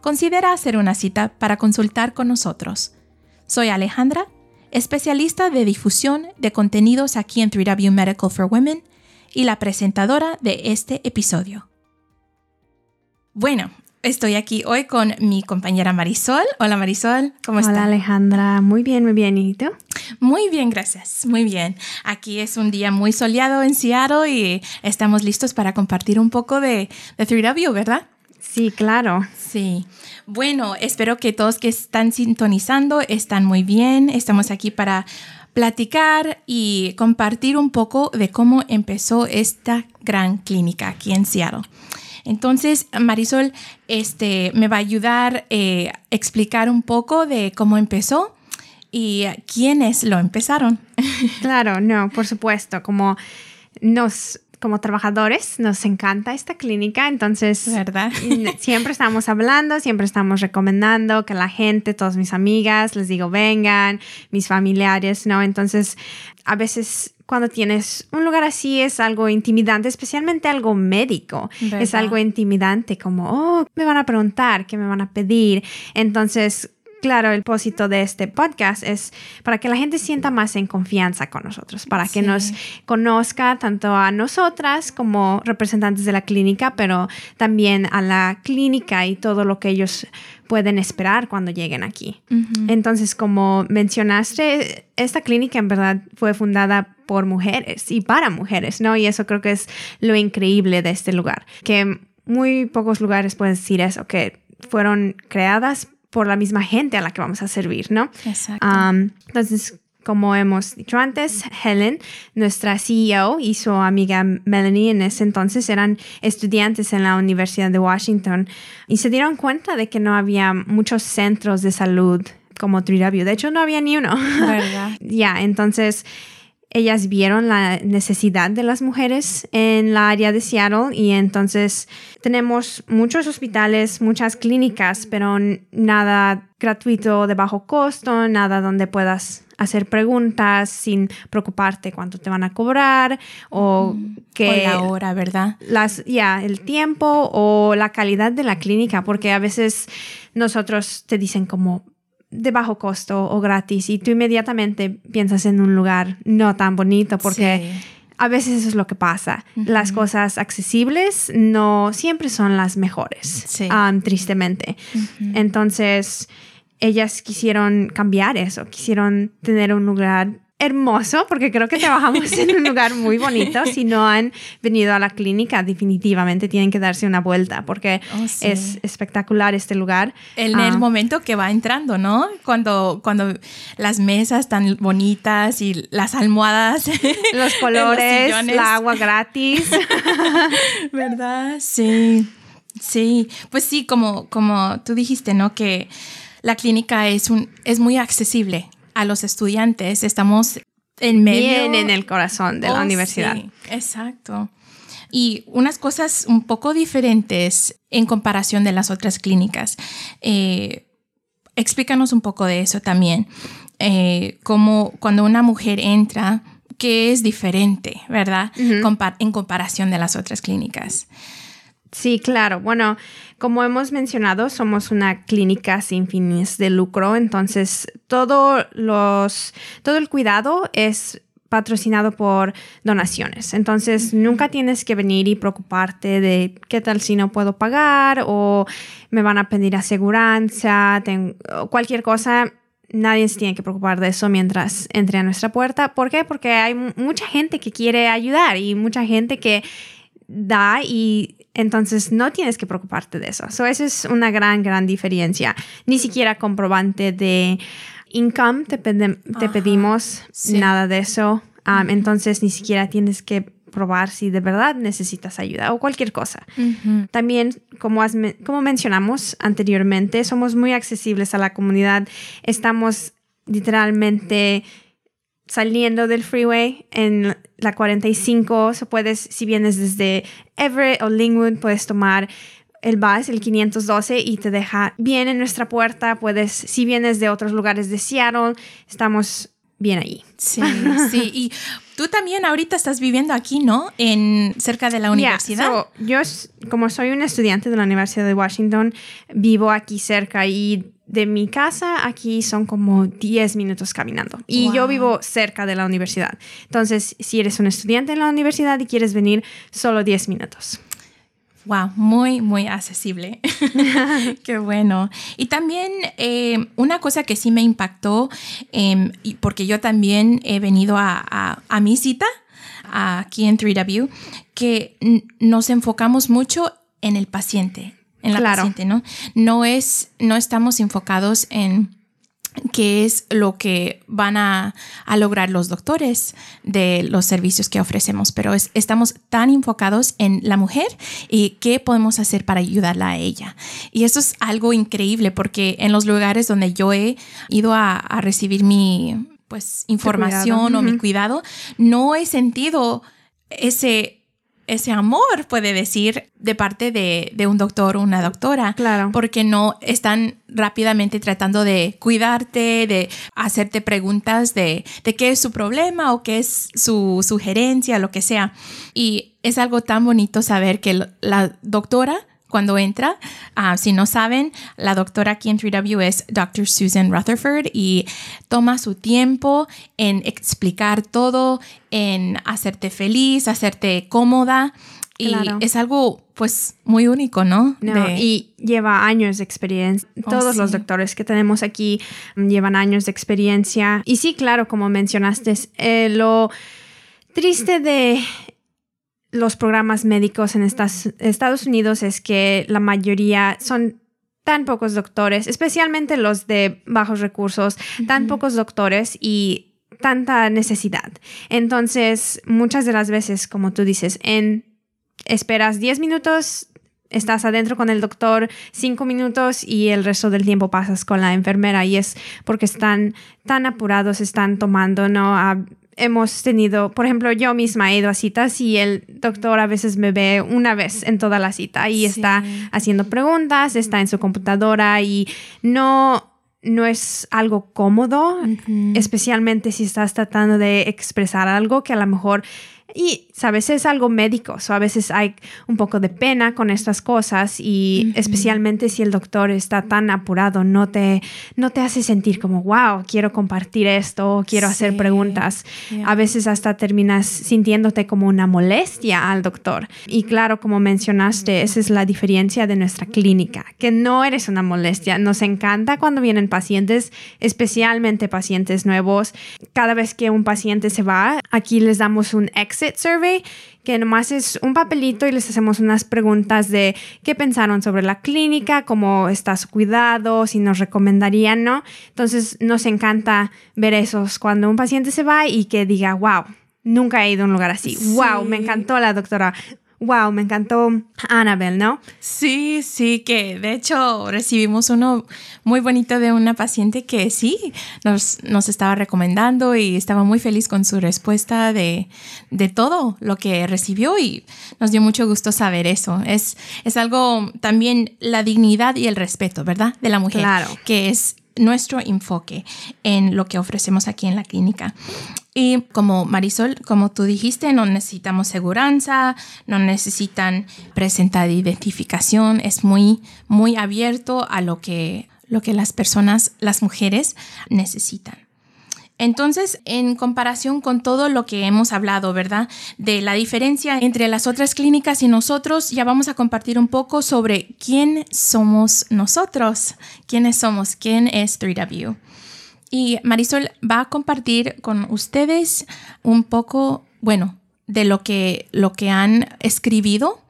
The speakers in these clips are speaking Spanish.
considera hacer una cita para consultar con nosotros. Soy Alejandra, especialista de difusión de contenidos aquí en 3W Medical for Women y la presentadora de este episodio. Bueno, estoy aquí hoy con mi compañera Marisol. Hola Marisol, ¿cómo estás? Hola Alejandra, muy bien, muy bien. ¿Y tú? Muy bien, gracias. Muy bien. Aquí es un día muy soleado en Seattle y estamos listos para compartir un poco de, de 3W, ¿verdad? Sí, claro. Sí. Bueno, espero que todos que están sintonizando están muy bien. Estamos aquí para platicar y compartir un poco de cómo empezó esta gran clínica aquí en Seattle. Entonces, Marisol este, me va a ayudar a eh, explicar un poco de cómo empezó y quiénes lo empezaron. Claro, no, por supuesto, como nos como trabajadores nos encanta esta clínica, entonces ¿verdad? siempre estamos hablando, siempre estamos recomendando que la gente, todas mis amigas, les digo vengan, mis familiares, ¿no? Entonces, a veces cuando tienes un lugar así es algo intimidante, especialmente algo médico. Es algo intimidante como, oh, me van a preguntar, qué me van a pedir. Entonces, Claro, el propósito de este podcast es para que la gente sienta más en confianza con nosotros, para que nos conozca tanto a nosotras como representantes de la clínica, pero también a la clínica y todo lo que ellos pueden esperar cuando lleguen aquí. Entonces, como mencionaste, esta clínica en verdad fue fundada por mujeres y para mujeres, ¿no? Y eso creo que es lo increíble de este lugar, que muy pocos lugares pueden decir eso, que fueron creadas por la misma gente a la que vamos a servir, ¿no? Exacto. entonces, como hemos dicho antes, Helen, nuestra CEO y su amiga Melanie en ese entonces eran estudiantes en la Universidad de Washington y se dieron cuenta de que no había muchos centros de salud como 3W. De hecho, no había ni uno. ¿Verdad? ya, entonces ellas vieron la necesidad de las mujeres en la área de Seattle y entonces tenemos muchos hospitales, muchas clínicas, pero nada gratuito de bajo costo, nada donde puedas hacer preguntas sin preocuparte cuánto te van a cobrar o mm, que la hora, ¿verdad? Las ya el tiempo o la calidad de la clínica, porque a veces nosotros te dicen como de bajo costo o gratis y tú inmediatamente piensas en un lugar no tan bonito porque a veces eso es lo que pasa. Las cosas accesibles no siempre son las mejores, um, tristemente. Entonces, ellas quisieron cambiar eso, quisieron tener un lugar hermoso, porque creo que trabajamos en un lugar muy bonito. Si no han venido a la clínica, definitivamente tienen que darse una vuelta, porque oh, es espectacular este lugar. En el ah. momento que va entrando, ¿no? Cuando, cuando las mesas tan bonitas y las almohadas, los colores, el agua gratis. ¿Verdad? Sí. Sí, pues sí, como, como tú dijiste, ¿no? Que la clínica es, un, es muy accesible a los estudiantes. Estamos en medio. en el corazón de la oh, universidad. exacto. Y unas cosas un poco diferentes en comparación de las otras clínicas. Eh, explícanos un poco de eso también. Eh, como cuando una mujer entra, ¿qué es diferente, verdad? en comparación de las otras clínicas. Sí, claro. Bueno, como hemos mencionado, somos una clínica sin fines de lucro, entonces todo, los, todo el cuidado es patrocinado por donaciones. Entonces, nunca tienes que venir y preocuparte de qué tal si no puedo pagar o me van a pedir aseguranza, cualquier cosa nadie se tiene que preocupar de eso mientras entre a nuestra puerta. ¿Por qué? Porque hay mucha gente que quiere ayudar y mucha gente que da y entonces no tienes que preocuparte de eso. So, esa es una gran, gran diferencia. Ni siquiera comprobante de income te, te pedimos nada de eso. Um, entonces ni siquiera tienes que probar si de verdad necesitas ayuda o cualquier cosa. También, como, como mencionamos anteriormente, somos muy accesibles a la comunidad. Estamos literalmente saliendo del freeway en la 45, so puedes, si vienes desde Everett o Lingwood, puedes tomar el bus, el 512, y te deja bien en nuestra puerta. Puedes, si vienes de otros lugares de Seattle, estamos bien ahí. Sí, sí. Y tú también ahorita estás viviendo aquí, ¿no? En cerca de la universidad. yo, como soy un estudiante de la Universidad de Washington, vivo aquí cerca y de mi casa aquí son como 10 minutos caminando. Y yo vivo cerca de la universidad. Entonces, si eres un estudiante en la universidad y quieres venir, solo 10 minutos. Wow, muy, muy accesible. Qué bueno. Y también eh, una cosa que sí me impactó, em, porque yo también he venido a, a mi cita aquí en 3W, que nos enfocamos mucho en el paciente, en la paciente, ¿no? No es, no estamos enfocados en qué es lo que van a, lograr los doctores de los servicios que ofrecemos, pero estamos tan enfocados en la mujer y qué podemos hacer para ayudarla a ella. Y eso es algo increíble porque en los lugares donde yo he ido a, recibir mi pues información o mi cuidado, no he sentido ese ese amor, puede decir, de parte de, un doctor o una doctora. Claro. Porque no están rápidamente tratando de cuidarte, de hacerte preguntas de, de qué es su problema o qué es su sugerencia, lo que sea. Y es algo tan bonito saber que la doctora cuando entra. Ah, si no saben, la doctora aquí en 3W es Dr. Susan Rutherford y toma su tiempo en explicar todo, en hacerte feliz, hacerte cómoda. Y es algo pues muy único, ¿no? Y lleva años de experiencia. Oh, Todos los doctores que tenemos aquí llevan años de experiencia. Y sí, claro, como mencionaste, eh, lo triste de los programas médicos en Estados Unidos es que la mayoría son tan pocos doctores, especialmente los de bajos recursos, tan pocos doctores y tanta necesidad. Entonces, muchas de las veces, como tú dices, en esperas 10 minutos, estás adentro con el doctor 5 minutos y el resto del tiempo pasas con la enfermera y es porque están tan apurados, están tomando, ¿no? Hemos tenido, por ejemplo, yo misma he ido a citas y el doctor a veces me ve una vez en toda la cita y está haciendo preguntas, está en su computadora y no, no es algo cómodo, especialmente si estás tratando de expresar algo que a lo mejor y, sabes, es algo médico, o a veces hay un poco de pena con estas cosas y especialmente si el doctor está tan apurado, no te, no te hace sentir como, wow, quiero compartir esto, quiero hacer preguntas. A veces hasta terminas sintiéndote como una molestia al doctor. Y claro, como mencionaste, esa es la diferencia de nuestra clínica, que no eres una molestia. Nos encanta cuando vienen pacientes, especialmente pacientes nuevos. Cada vez que un paciente se va, aquí les damos un ex survey, que nomás es un papelito y les hacemos unas preguntas de qué pensaron sobre la clínica, cómo está su cuidado, si nos recomendarían, ¿no? Entonces nos encanta ver esos cuando un paciente se va y que diga, wow, nunca he ido a un lugar así. Wow, me encantó la doctora wow, me encantó Annabelle, ¿no? Sí, sí, que de hecho recibimos uno muy bonito de una paciente que sí nos, nos estaba recomendando y estaba muy feliz con su respuesta de, de, todo lo que recibió y nos dio mucho gusto saber eso. Es, es algo también la dignidad y el respeto, ¿verdad? De la mujer. Claro. Que es nuestro enfoque en lo que ofrecemos aquí en la clínica. Y como Marisol, como tú dijiste, no necesitamos seguridad, no necesitan presentar identificación, es muy, muy abierto a lo que, lo que las personas, las mujeres necesitan. Entonces, en comparación con todo lo que hemos hablado, ¿verdad? De la diferencia entre las otras clínicas y nosotros, ya vamos a compartir un poco sobre quién somos nosotros, quiénes somos, quién es 3W. Y Marisol va a compartir con ustedes un poco, bueno, de lo que, lo que han escribido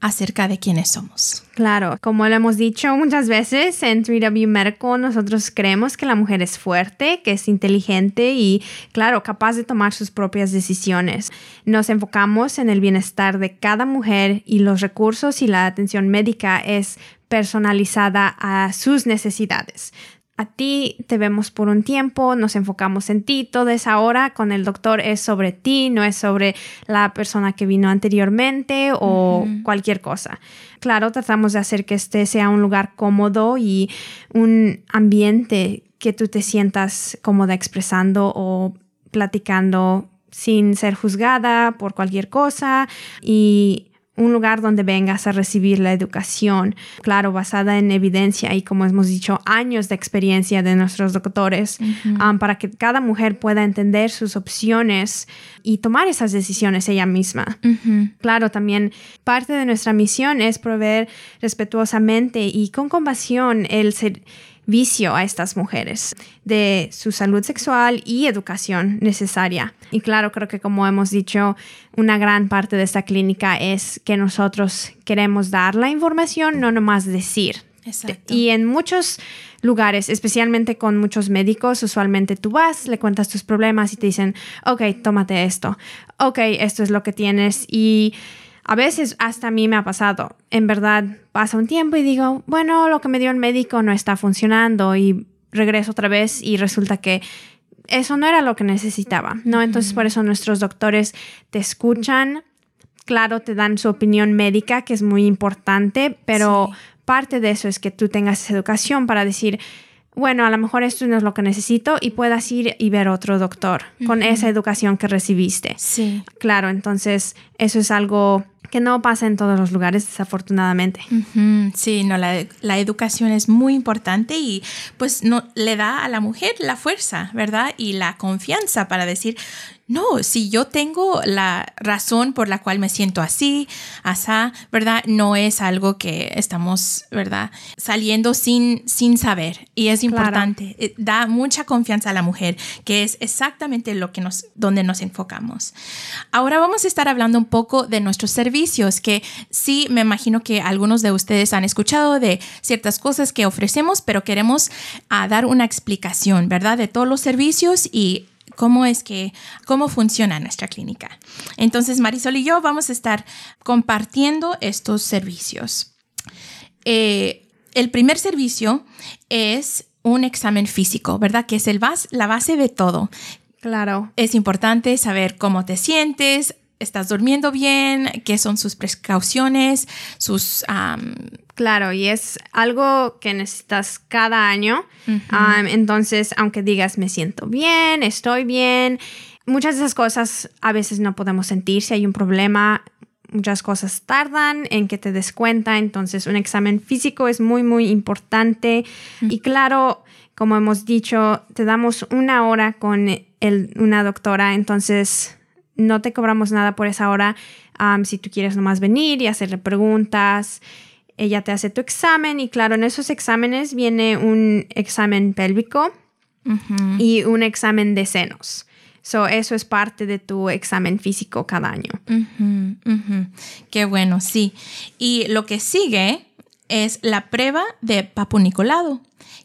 acerca de quiénes somos. Claro, como lo hemos dicho muchas veces en 3W Medical, nosotros creemos que la mujer es fuerte, que es inteligente y, claro, capaz de tomar sus propias decisiones. Nos enfocamos en el bienestar de cada mujer y los recursos y la atención médica es personalizada a sus necesidades a ti te vemos por un tiempo, nos enfocamos en ti, toda esa hora con el doctor es sobre ti, no es sobre la persona que vino anteriormente o cualquier cosa. Claro, tratamos de hacer que este sea un lugar cómodo y un ambiente que tú te sientas cómoda expresando o platicando sin ser juzgada por cualquier cosa y un lugar donde vengas a recibir la educación, claro, basada en evidencia y como hemos dicho, años de experiencia de nuestros doctores, um, para que cada mujer pueda entender sus opciones y tomar esas decisiones ella misma. Claro, también parte de nuestra misión es proveer respetuosamente y con compasión el ser vicio a estas mujeres de su salud sexual y educación necesaria. Y claro, creo que como hemos dicho, una gran parte de esta clínica es que nosotros queremos dar la información, no nomás decir. Exacto. Y en muchos lugares, especialmente con muchos médicos, usualmente tú vas, le cuentas tus problemas y te dicen, ok, tómate esto, ok, esto es lo que tienes y a veces hasta a mí me ha pasado. En verdad pasa un tiempo y digo, bueno, lo que me dio el médico no está funcionando y regreso otra vez y resulta que eso no era lo que necesitaba, ¿no? Entonces por eso nuestros doctores te escuchan, claro, te dan su opinión médica, que es muy importante, pero parte de eso es que tú tengas esa educación para decir, bueno, a lo mejor esto no es lo que necesito y puedas ir y ver otro doctor con esa educación que recibiste. Sí. Claro, entonces eso es algo que no pasa en todos los lugares, desafortunadamente. Sí, no, la, la, educación es muy importante y pues no, le da a la mujer la fuerza, ¿verdad? Y la confianza para decir, no, si yo tengo la razón por la cual me siento así, asá, ¿verdad? No es algo que estamos, ¿verdad? Saliendo sin, sin saber. Y es importante. Eh, da mucha confianza a la mujer, que es exactamente lo que nos, donde nos enfocamos. Ahora vamos a estar hablando un poco de nuestros servicios, que sí me imagino que algunos de ustedes han escuchado de ciertas cosas que ofrecemos, pero queremos ah, dar una explicación, ¿verdad? De todos los servicios y cómo es que, cómo funciona nuestra clínica. Entonces, Marisol y yo vamos a estar compartiendo estos servicios. Eh, el primer servicio es un examen físico, ¿verdad? Que es el la base de todo. Claro. Es importante saber cómo te sientes, estás durmiendo bien, qué son sus precauciones, sus... claro, y es algo que necesitas cada año. entonces, aunque digas, me siento bien, estoy bien, muchas de esas cosas a veces no podemos sentir si hay un problema. Muchas cosas tardan en que te des cuenta, entonces un examen físico es muy, muy importante. Y claro, como hemos dicho, te damos una hora con el, una doctora, entonces no te cobramos nada por esa hora. si tú quieres nomás venir y hacerle preguntas, ella te hace tu examen y claro, en esos exámenes viene un examen pélvico y un examen de senos. So, eso es parte de tu examen físico cada año. Qué bueno, sí. Y lo que sigue es la prueba de Papu Nicolado,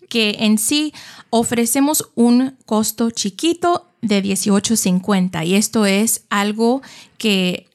que en sí ofrecemos un costo chiquito de 18.50 y esto es algo que...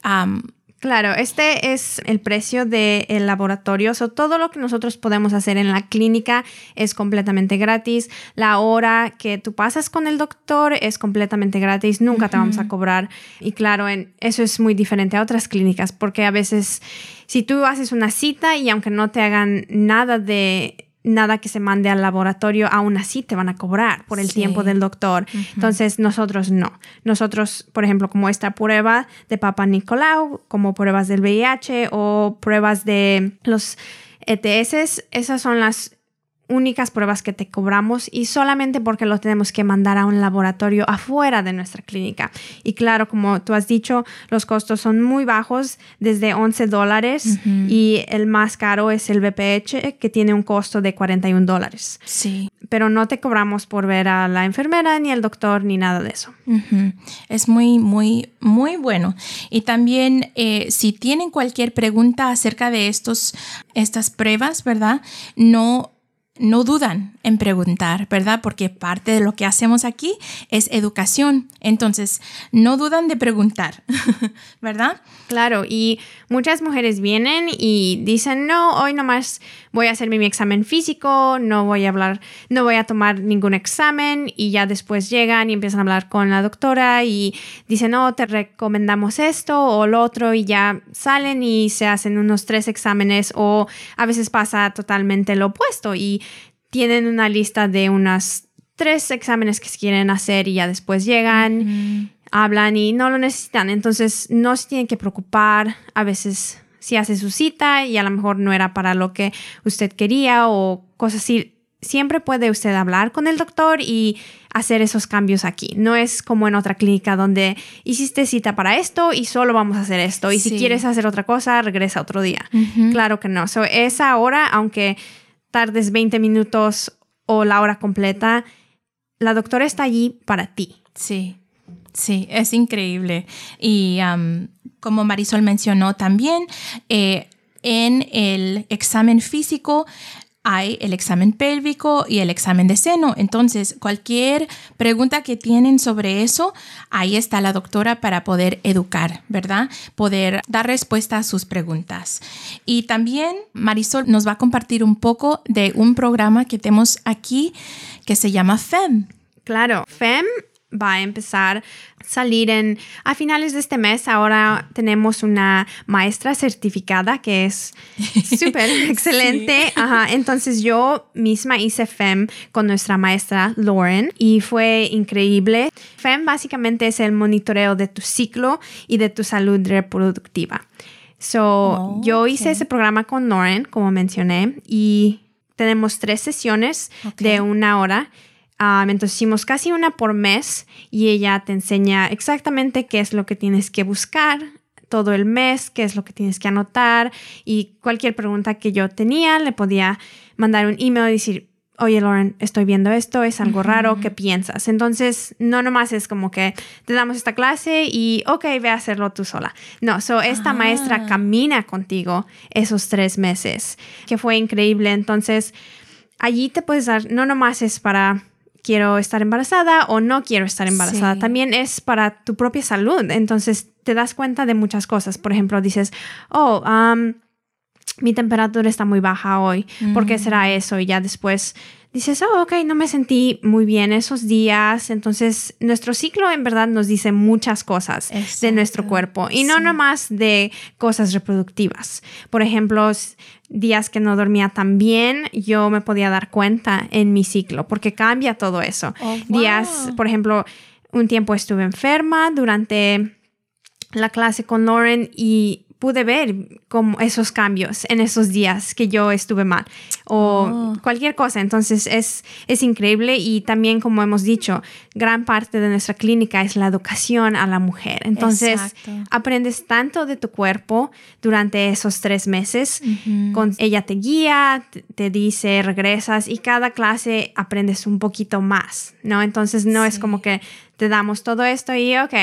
Claro, este es el precio del laboratorio. o todo lo que nosotros podemos hacer en la clínica es completamente gratis. La hora que tú pasas con el doctor es completamente gratis. Nunca te vamos a cobrar. Y claro, en, eso es muy diferente a otras clínicas porque a veces si tú haces una cita y aunque no te hagan nada de nada que se mande al laboratorio, aún así te van a cobrar por el tiempo del doctor. Entonces, nosotros no. Nosotros, por ejemplo, como esta prueba de Papa Nicolau, como pruebas del VIH o pruebas de los ETS, esas son las únicas pruebas que te cobramos y solamente porque lo tenemos que mandar a un laboratorio afuera de nuestra clínica. Y claro, como tú has dicho, los costos son muy bajos, desde 11 dólares y el más caro es el BPH que tiene un costo de 41 dólares. Sí. Pero no te cobramos por ver a la enfermera ni el doctor ni nada de eso. Es muy, muy, muy bueno. Y también eh, si tienen cualquier pregunta acerca de estos, estas pruebas, ¿verdad? No no dudan en preguntar, ¿verdad? Porque parte de lo que hacemos aquí es educación. Entonces, no dudan de preguntar, ¿verdad? Claro, y muchas mujeres vienen y dicen, no, hoy nomás voy a hacerme mi examen físico, no voy a hablar, no voy a tomar ningún examen y ya después llegan y empiezan a hablar con la doctora y dicen, no, te recomendamos esto o lo otro y ya salen y se hacen unos tres exámenes o a veces pasa totalmente lo opuesto y tienen una lista de unas tres exámenes que se quieren hacer y ya después llegan, hablan y no lo necesitan. Entonces no se tienen que preocupar. A veces si hace su cita y a lo mejor no era para lo que usted quería o cosas así. Siempre puede usted hablar con el doctor y hacer esos cambios aquí. No es como en otra clínica donde hiciste cita para esto y solo vamos a hacer esto. Y si quieres hacer otra cosa, regresa otro día. Claro que no. So, esa hora, aunque tardes 20 minutos o la hora completa, la doctora está allí para ti. Sí, sí, es increíble. Y como Marisol mencionó también, eh, en el examen físico hay el examen pélvico y el examen de seno. Entonces, cualquier pregunta que tienen sobre eso, ahí está la doctora para poder educar, ¿verdad? Poder dar respuesta a sus preguntas. Y también Marisol nos va a compartir un poco de un programa que tenemos aquí que se llama FEM. Claro, FEM va a empezar a salir en a finales de este mes. Ahora tenemos una maestra certificada que es súper excelente. Entonces yo misma hice FEM con nuestra maestra Lauren y fue increíble. FEM básicamente es el monitoreo de tu ciclo y de tu salud reproductiva. So, oh, yo hice ese programa con Lauren, como mencioné, y tenemos tres sesiones de una hora entonces hicimos casi una por mes y ella te enseña exactamente qué es lo que tienes que buscar todo el mes, qué es lo que tienes que anotar y cualquier pregunta que yo tenía le podía mandar un email y decir, oye Lauren, estoy viendo esto, es algo raro, ¿qué piensas? Entonces, no nomás es como que te damos esta clase y, ok, ve a hacerlo tú sola. No, so, esta maestra ah. camina contigo esos tres meses, que fue increíble. Entonces, allí te puedes dar, no nomás es para quiero estar embarazada o no quiero estar embarazada. También es para tu propia salud. Entonces te das cuenta de muchas cosas. Por ejemplo, dices, oh, mi temperatura está muy baja hoy. ¿Por qué será mm. eso? Y ya después dices, oh, ok, no me sentí muy bien esos días. Entonces, nuestro ciclo en verdad nos dice muchas cosas de nuestro cuerpo y no nomás de cosas reproductivas. Por ejemplo, días que no dormía tan bien, yo me podía dar cuenta en mi ciclo porque cambia todo eso. Oh, días, por ejemplo, un tiempo estuve enferma durante la clase con Lauren y pude ver como esos cambios en esos días que yo estuve mal o oh. cualquier cosa. Entonces es, es increíble y también como hemos dicho, gran parte de nuestra clínica es la educación a la mujer. Entonces aprendes tanto de tu cuerpo durante esos tres meses. con, ella te guía, te, dice, regresas y cada clase aprendes un poquito más, ¿no? Entonces no es como que te damos todo esto y ok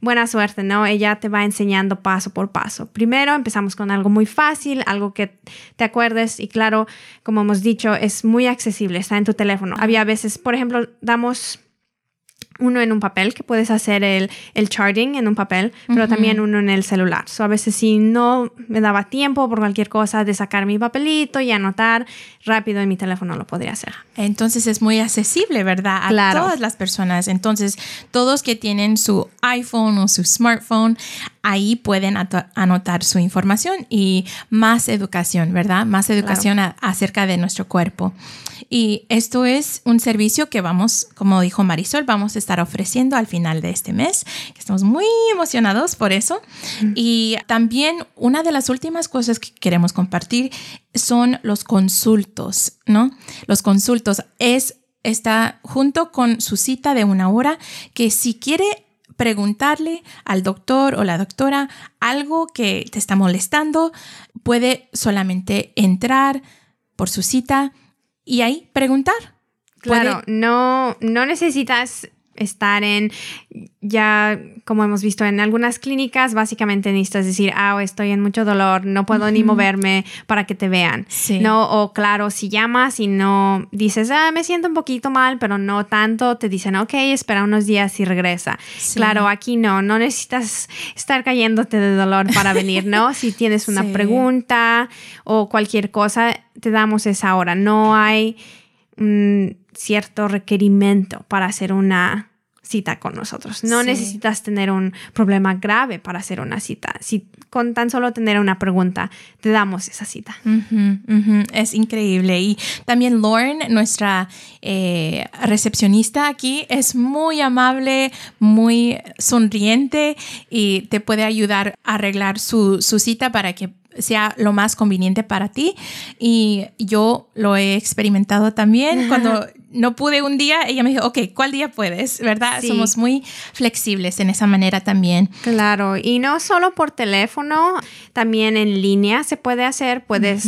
buena suerte, ¿no? Ella te va enseñando paso por paso. Primero empezamos con algo muy fácil, algo que te acuerdes y claro, como hemos dicho, es muy accesible, está en tu teléfono. Había veces, por ejemplo, damos uno en un papel, que puedes hacer el, el charting en un papel, pero también uno en el celular. So, a veces si no me daba tiempo por cualquier cosa de sacar mi papelito y anotar, rápido en mi teléfono lo podría hacer. Entonces es muy accesible, ¿verdad? A todas las personas. Entonces, todos que tienen su iPhone o su smartphone, ahí pueden anotar su información y más educación, ¿verdad? Más educación acerca de nuestro cuerpo. Y esto es un servicio que vamos, como dijo Marisol, vamos a estar ofreciendo al final de este mes, estamos muy emocionados por eso. Y también una de las últimas cosas que queremos compartir son los consultos, ¿no? Los consultos es está junto con su cita de una hora que si quiere preguntarle al doctor o la doctora algo que te está molestando, puede solamente entrar por su cita y ahí preguntar. Claro, no, no necesitas estar en, ya como hemos visto en algunas clínicas, básicamente necesitas decir, ah, estoy en mucho dolor, no puedo ni moverme para que te vean. No, o claro, si llamas y no dices, ah, me siento un poquito mal, pero no tanto, te dicen, ok, espera unos días y regresa. Claro, aquí no, no necesitas estar cayéndote de dolor para venir, ¿no? si tienes una pregunta o cualquier cosa, te damos esa hora. No hay un cierto requerimiento para hacer una cita con nosotros. No necesitas tener un problema grave para hacer una cita. Si con tan solo tener una pregunta, te damos esa cita. Es increíble. Y también Lauren, nuestra eh, recepcionista aquí, es muy amable, muy sonriente y te puede ayudar a arreglar su, su cita para que sea lo más conveniente para ti. Y yo lo he experimentado también. Cuando no pude un día, ella me dijo, ok, ¿cuál día puedes? ¿Verdad? Somos muy flexibles en esa manera también. Claro, y no solo por teléfono, también en línea se puede hacer. Puedes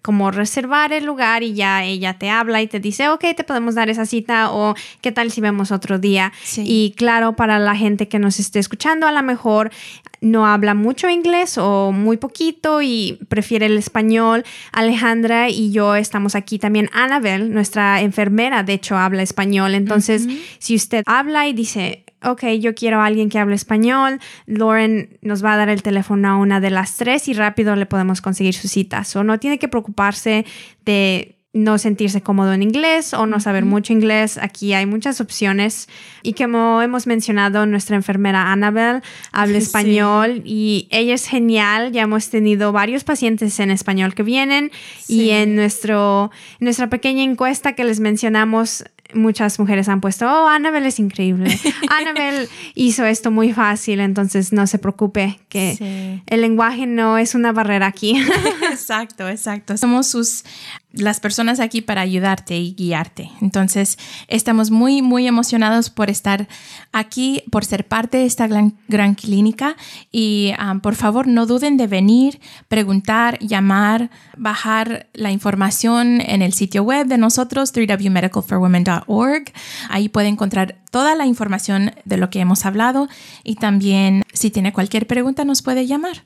como reservar el lugar y ya ella te habla y te dice, ok, te podemos dar esa cita o qué tal si vemos otro día. Y claro, para la gente que nos esté escuchando, a lo mejor no habla mucho inglés o muy poquito y prefiere el español. Alejandra y yo estamos aquí también. Annabel, nuestra enfermera, de hecho, habla español. Entonces, si usted habla y dice, ok, yo quiero a alguien que hable español, Lauren nos va a dar el teléfono a una de las tres y rápido le podemos conseguir su cita. O no tiene que preocuparse de no sentirse cómodo en inglés o no saber mucho inglés. Aquí hay muchas opciones. Y como hemos mencionado, nuestra enfermera Annabel habla español y ella es genial. Ya hemos tenido varios pacientes en español que vienen y en nuestro, nuestra pequeña encuesta que les mencionamos muchas mujeres han puesto, oh, Annabel es increíble. Annabel hizo esto muy fácil, entonces no se preocupe que el lenguaje no es una barrera aquí. exacto, exacto. Somos sus las personas aquí para ayudarte y guiarte. Entonces, estamos muy, muy emocionados por estar aquí, por ser parte de esta gran, clínica y um, por favor no duden de venir, preguntar, llamar, bajar la información en el sitio web de nosotros, 3wmedicalforwomen.org. Ahí puede encontrar toda la información de lo que hemos hablado y también si tiene cualquier pregunta nos puede llamar.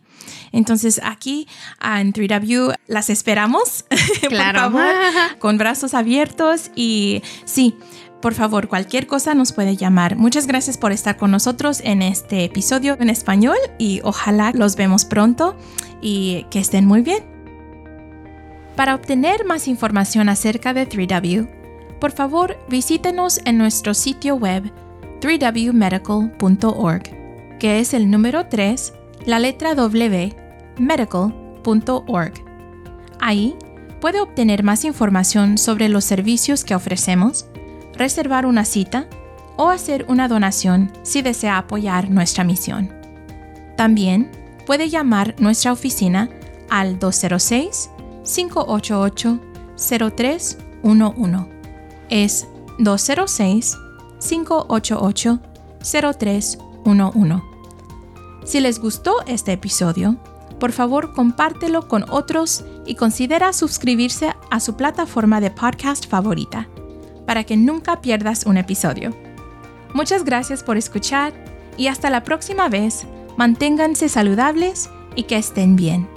Entonces aquí en 3W las esperamos, claro. por favor, con brazos abiertos y sí. Por favor, cualquier cosa nos puede llamar. Muchas gracias por estar con nosotros en este episodio en español y ojalá los vemos pronto y que estén muy bien. Para obtener más información acerca de 3W, por favor visítenos en nuestro sitio web 3wmedical.org, que es el número 3, la letra W, medical.org. Ahí puede obtener más información sobre los servicios que ofrecemos, reservar una cita o hacer una donación si desea apoyar nuestra misión. También puede llamar nuestra oficina al 206-588-0311 es 206-588-0311. Si les gustó este episodio, por favor compártelo con otros y considera suscribirse a su plataforma de podcast favorita para que nunca pierdas un episodio. Muchas gracias por escuchar y hasta la próxima vez, manténganse saludables y que estén bien.